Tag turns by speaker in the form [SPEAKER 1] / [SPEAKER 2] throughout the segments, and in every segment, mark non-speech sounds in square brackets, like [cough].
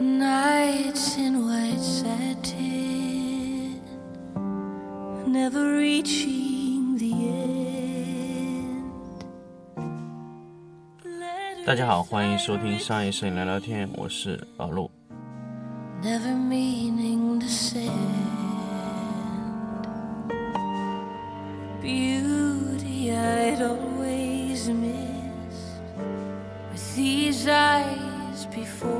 [SPEAKER 1] nights in white satin, never reaching the end.
[SPEAKER 2] 大家好，欢迎收听商业摄影聊聊天，我是老陆。
[SPEAKER 1] Never meaning to send beauty I'd always missed with these eyes before.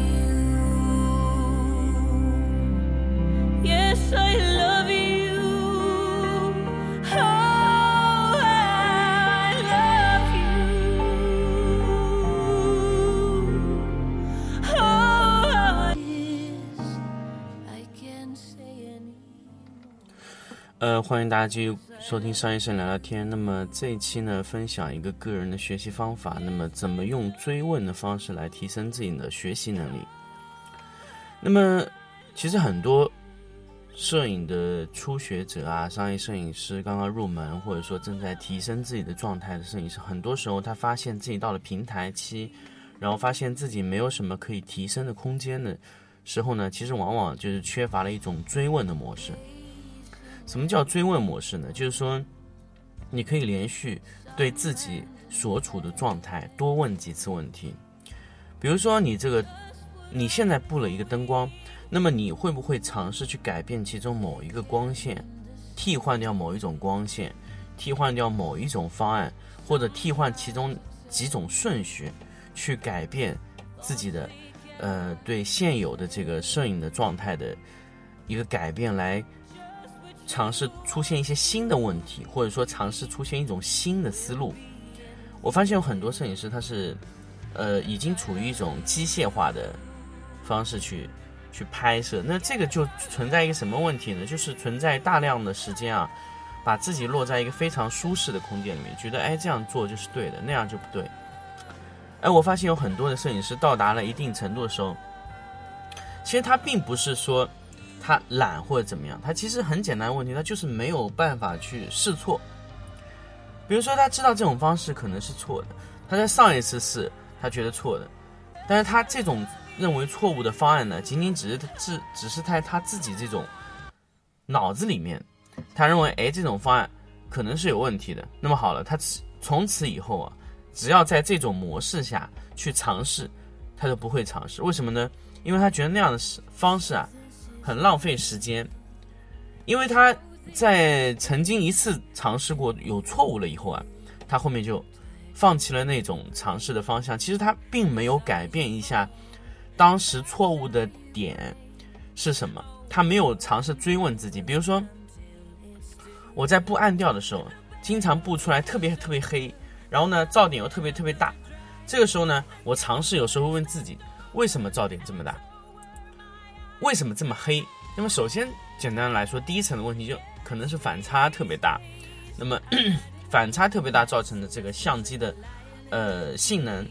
[SPEAKER 2] 欢迎大家继续收听商业摄影聊聊天。那么这一期呢，分享一个个人的学习方法。那么怎么用追问的方式来提升自己的学习能力？那么其实很多摄影的初学者啊，商业摄影师刚刚入门，或者说正在提升自己的状态的摄影师，很多时候他发现自己到了平台期，然后发现自己没有什么可以提升的空间的时候呢，其实往往就是缺乏了一种追问的模式。什么叫追问模式呢？就是说，你可以连续对自己所处的状态多问几次问题。比如说，你这个你现在布了一个灯光，那么你会不会尝试去改变其中某一个光线，替换掉某一种光线，替换掉某一种方案，或者替换其中几种顺序，去改变自己的呃对现有的这个摄影的状态的一个改变来。尝试出现一些新的问题，或者说尝试出现一种新的思路。我发现有很多摄影师他是，呃，已经处于一种机械化的方式去去拍摄。那这个就存在一个什么问题呢？就是存在大量的时间啊，把自己落在一个非常舒适的空间里面，觉得哎这样做就是对的，那样就不对。哎，我发现有很多的摄影师到达了一定程度的时候，其实他并不是说。他懒或者怎么样，他其实很简单的问题，他就是没有办法去试错。比如说，他知道这种方式可能是错的，他在上一次试，他觉得错的，但是他这种认为错误的方案呢，仅仅只是只只是在他自己这种脑子里面，他认为哎这种方案可能是有问题的。那么好了，他从此以后啊，只要在这种模式下去尝试，他就不会尝试。为什么呢？因为他觉得那样的方式啊。很浪费时间，因为他在曾经一次尝试过有错误了以后啊，他后面就放弃了那种尝试的方向。其实他并没有改变一下当时错误的点是什么，他没有尝试追问自己。比如说，我在布暗调的时候，经常布出来特别特别黑，然后呢噪点又特别特别大。这个时候呢，我尝试有时候会问自己，为什么噪点这么大？为什么这么黑？那么首先，简单来说，第一层的问题就可能是反差特别大。那么 [clears throat] 反差特别大造成的这个相机的呃性能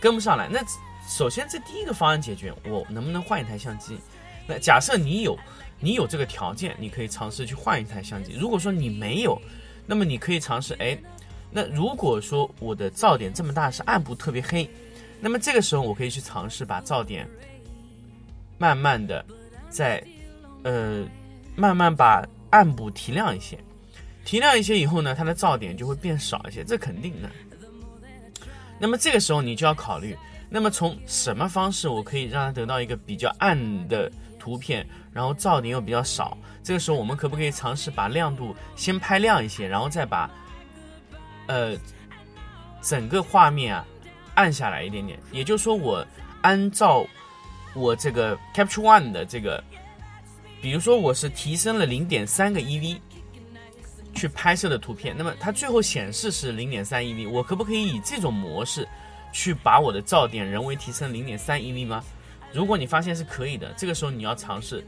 [SPEAKER 2] 跟不上来。那首先这第一个方案解决，我能不能换一台相机？那假设你有你有这个条件，你可以尝试去换一台相机。如果说你没有，那么你可以尝试哎，那如果说我的噪点这么大是暗部特别黑，那么这个时候我可以去尝试把噪点。慢慢的，在，呃，慢慢把暗部提亮一些，提亮一些以后呢，它的噪点就会变少一些，这肯定的。那么这个时候你就要考虑，那么从什么方式我可以让它得到一个比较暗的图片，然后噪点又比较少？这个时候我们可不可以尝试把亮度先拍亮一些，然后再把，呃，整个画面啊暗下来一点点？也就是说，我按照。我这个 Capture One 的这个，比如说我是提升了零点三个 EV 去拍摄的图片，那么它最后显示是零点三 EV，我可不可以以这种模式去把我的噪点人为提升零点三 EV 吗？如果你发现是可以的，这个时候你要尝试，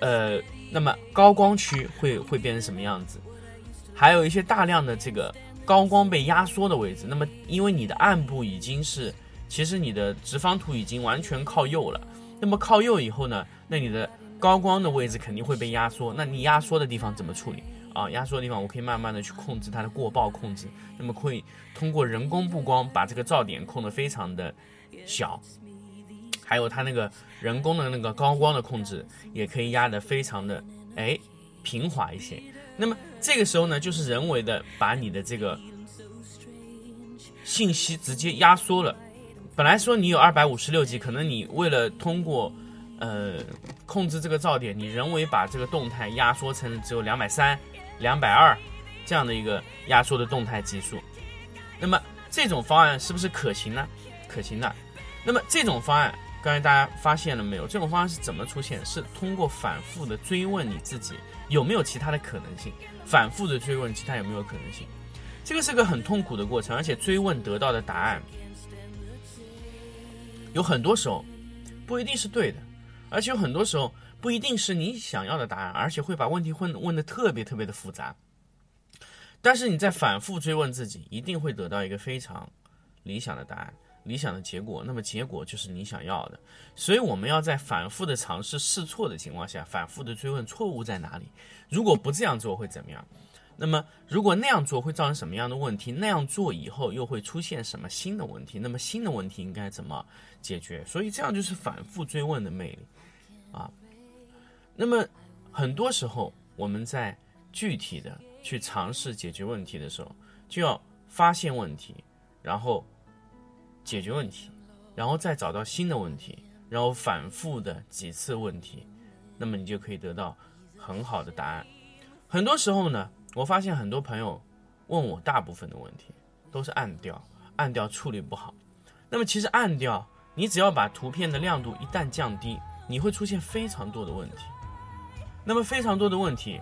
[SPEAKER 2] 呃，那么高光区会会变成什么样子？还有一些大量的这个高光被压缩的位置，那么因为你的暗部已经是，其实你的直方图已经完全靠右了。那么靠右以后呢，那你的高光的位置肯定会被压缩，那你压缩的地方怎么处理啊？压缩的地方我可以慢慢的去控制它的过曝控制，那么会通过人工布光把这个噪点控得非常的小，还有它那个人工的那个高光的控制也可以压得非常的哎平滑一些。那么这个时候呢，就是人为的把你的这个信息直接压缩了。本来说你有二百五十六 G，可能你为了通过呃控制这个噪点，你人为把这个动态压缩成只有两百三、两百二这样的一个压缩的动态级数。那么这种方案是不是可行呢？可行的。那么这种方案，刚才大家发现了没有？这种方案是怎么出现？是通过反复的追问你自己有没有其他的可能性，反复的追问其他有没有可能性。这个是个很痛苦的过程，而且追问得到的答案，有很多时候不一定是对的，而且有很多时候不一定是你想要的答案，而且会把问题问问的特别特别的复杂。但是你在反复追问自己，一定会得到一个非常理想的答案、理想的结果。那么结果就是你想要的。所以我们要在反复的尝试试错的情况下，反复的追问错误在哪里。如果不这样做会怎么样？那么如果那样做会造成什么样的问题？那样做以后又会出现什么新的问题？那么新的问题应该怎么解决？所以这样就是反复追问的魅力啊。那么很多时候我们在具体的去尝试解决问题的时候，就要发现问题，然后解决问题，然后再找到新的问题，然后反复的几次问题，那么你就可以得到很好的答案。很多时候呢。我发现很多朋友问我大部分的问题都是暗调，暗调处理不好。那么其实暗调，你只要把图片的亮度一旦降低，你会出现非常多的问题。那么非常多的问题，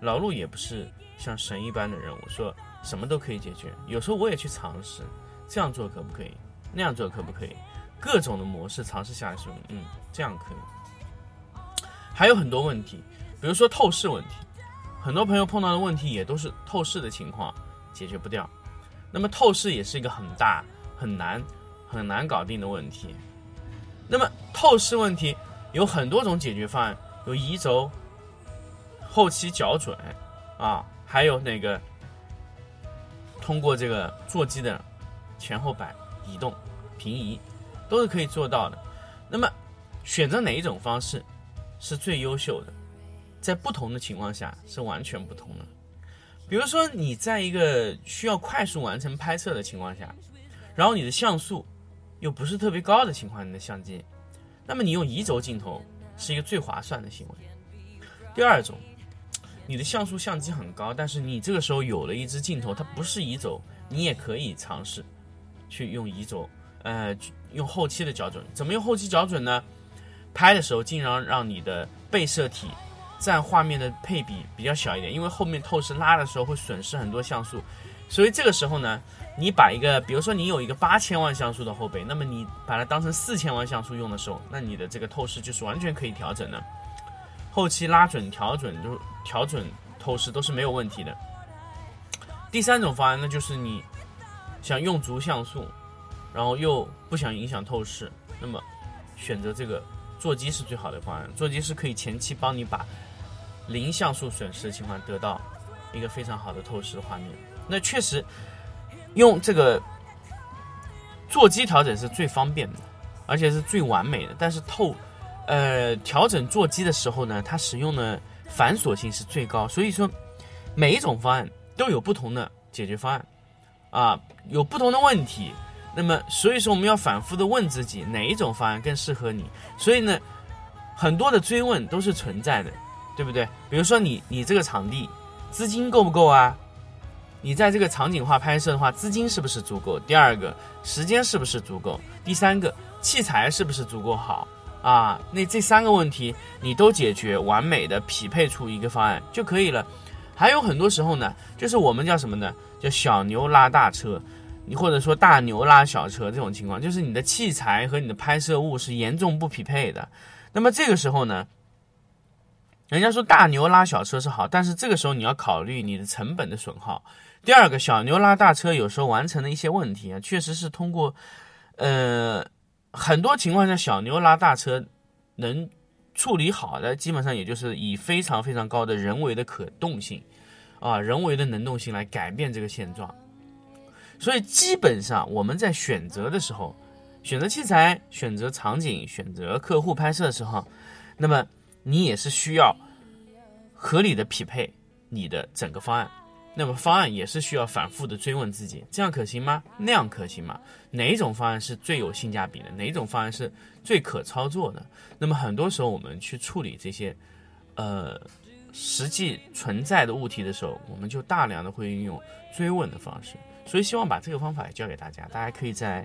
[SPEAKER 2] 老陆也不是像神一般的人，我说什么都可以解决。有时候我也去尝试，这样做可不可以？那样做可不可以？各种的模式尝试下来说，嗯，这样可以。还有很多问题，比如说透视问题。很多朋友碰到的问题也都是透视的情况解决不掉，那么透视也是一个很大、很难、很难搞定的问题。那么透视问题有很多种解决方案，有移轴、后期校准啊，还有那个通过这个座机的前后摆移动、平移，都是可以做到的。那么选择哪一种方式是最优秀的？在不同的情况下是完全不同的。比如说，你在一个需要快速完成拍摄的情况下，然后你的像素又不是特别高的情况，你的相机，那么你用移轴镜头是一个最划算的行为。第二种，你的像素相机很高，但是你这个时候有了一支镜头，它不是移轴，你也可以尝试去用移轴，呃，用后期的校准。怎么用后期校准呢？拍的时候尽量让你的被摄体。占画面的配比比较小一点，因为后面透视拉的时候会损失很多像素，所以这个时候呢，你把一个，比如说你有一个八千万像素的后背，那么你把它当成四千万像素用的时候，那你的这个透视就是完全可以调整的，后期拉准、调准就调准透视都是没有问题的。第三种方案，那就是你想用足像素，然后又不想影响透视，那么选择这个座机是最好的方案，座机是可以前期帮你把。零像素损失的情况得到一个非常好的透视画面，那确实用这个座机调整是最方便的，而且是最完美的。但是透呃调整座机的时候呢，它使用的繁琐性是最高，所以说每一种方案都有不同的解决方案啊，有不同的问题。那么所以说我们要反复的问自己哪一种方案更适合你。所以呢，很多的追问都是存在的。对不对？比如说你你这个场地资金够不够啊？你在这个场景化拍摄的话，资金是不是足够？第二个，时间是不是足够？第三个，器材是不是足够好啊？那这三个问题你都解决完美的匹配出一个方案就可以了。还有很多时候呢，就是我们叫什么呢？叫小牛拉大车，你或者说大牛拉小车这种情况，就是你的器材和你的拍摄物是严重不匹配的。那么这个时候呢？人家说大牛拉小车是好，但是这个时候你要考虑你的成本的损耗。第二个，小牛拉大车有时候完成的一些问题啊，确实是通过，呃，很多情况下小牛拉大车能处理好的，基本上也就是以非常非常高的人为的可动性，啊，人为的能动性来改变这个现状。所以基本上我们在选择的时候，选择器材、选择场景、选择客户拍摄的时候，那么你也是需要合理的匹配你的整个方案。那么方案也是需要反复的追问自己，这样可行吗？那样可行吗？哪一种方案是最有性价比的？哪一种方案是最可操作的？那么很多时候我们去处理这些，呃，实际存在的物体的时候，我们就大量的会运用追问的方式。所以希望把这个方法也教给大家，大家可以在，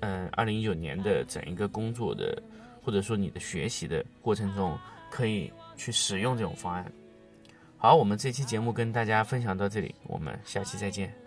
[SPEAKER 2] 嗯，二零一九年的整一个工作的或者说你的学习的过程中，可以去使用这种方案。好，我们这期节目跟大家分享到这里，我们下期再见。